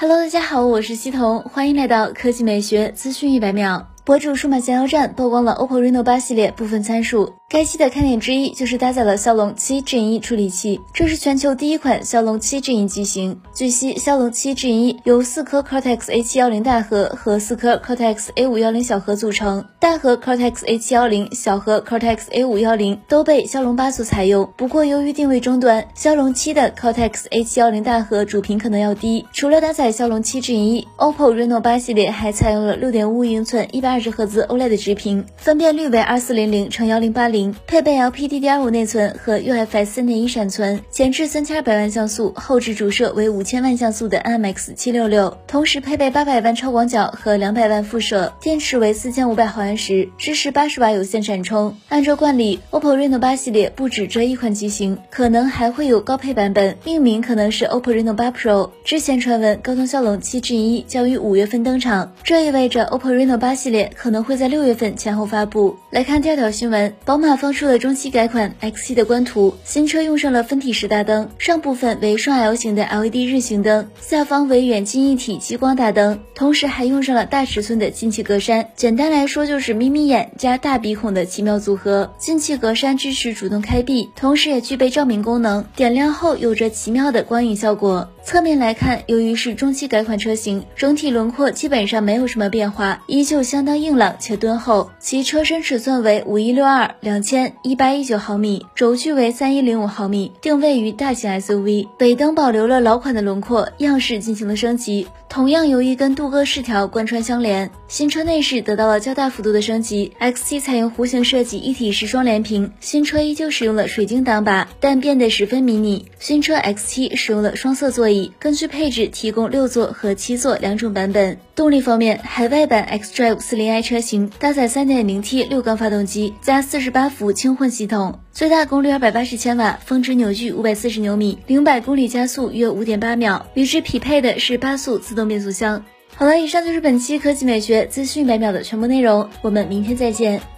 Hello，大家好，我是西彤，欢迎来到科技美学资讯一百秒。博主数码闲聊站曝光了 OPPO Reno 八系列部分参数。该机的看点之一就是搭载了骁龙七 Gen 一处理器，这是全球第一款骁龙七 Gen 一机型。据悉，骁龙七 Gen 一由四颗 Cortex A 七幺零大核和四颗 Cortex A 五幺零小核组成，大核 Cortex A 七幺零、小核 Cortex A 五幺零都被骁龙八所采用。不过，由于定位终端，骁龙七的 Cortex A 七幺零大核主频可能要低。除了搭载骁龙七 Gen 一，OPPO Reno 八系列还采用了六点五五英寸一百二十赫兹 OLED 直屏，分辨率为二四零零乘幺零八零。配备 LPDDR5 内存和 UFS 3.1闪存，前置三千二百万像素，后置主摄为五千万像素的 IMX 七六六，同时配备八百万超广角和两百万副摄，电池为四千五百毫安时，支持八十瓦有线闪充。按照惯例，OPPO Reno 八系列不止这一款机型，可能还会有高配版本，命名可能是 OPPO Reno 八 Pro。之前传闻高通骁龙七 Gen 一将于五月份登场，这意味着 OPPO Reno 八系列可能会在六月份前后发布。来看第二条新闻，宝马放出。的中期改款 X7 的官图，新车用上了分体式大灯，上部分为双 L 型的 LED 日行灯，下方为远近一体激光大灯，同时还用上了大尺寸的进气格栅。简单来说，就是眯眯眼加大鼻孔的奇妙组合。进气格栅支持主动开闭，同时也具备照明功能，点亮后有着奇妙的光影效果。侧面来看，由于是中期改款车型，整体轮廓基本上没有什么变化，依旧相当硬朗且敦厚。其车身尺寸为五一六二两千一八一九毫米，轴距为三一零五毫米，定位于大型 SUV。尾灯保留了老款的轮廓，样式进行了升级。同样由一根镀铬饰条贯穿相连，新车内饰得到了较大幅度的升级。X7 采用弧形设计，一体式双联屏。新车依旧使用了水晶挡把，但变得十分迷你。新车 X7 使用了双色座椅，根据配置提供六座和七座两种版本。动力方面，海外版 xDrive 40i 车型搭载 3.0T 六缸发动机加48伏轻混系统，最大功率280千瓦，峰值扭矩540牛米，零百公里加速约5.8秒。与之匹配的是八速自动变速箱。好了，以上就是本期科技美学资讯百秒的全部内容，我们明天再见。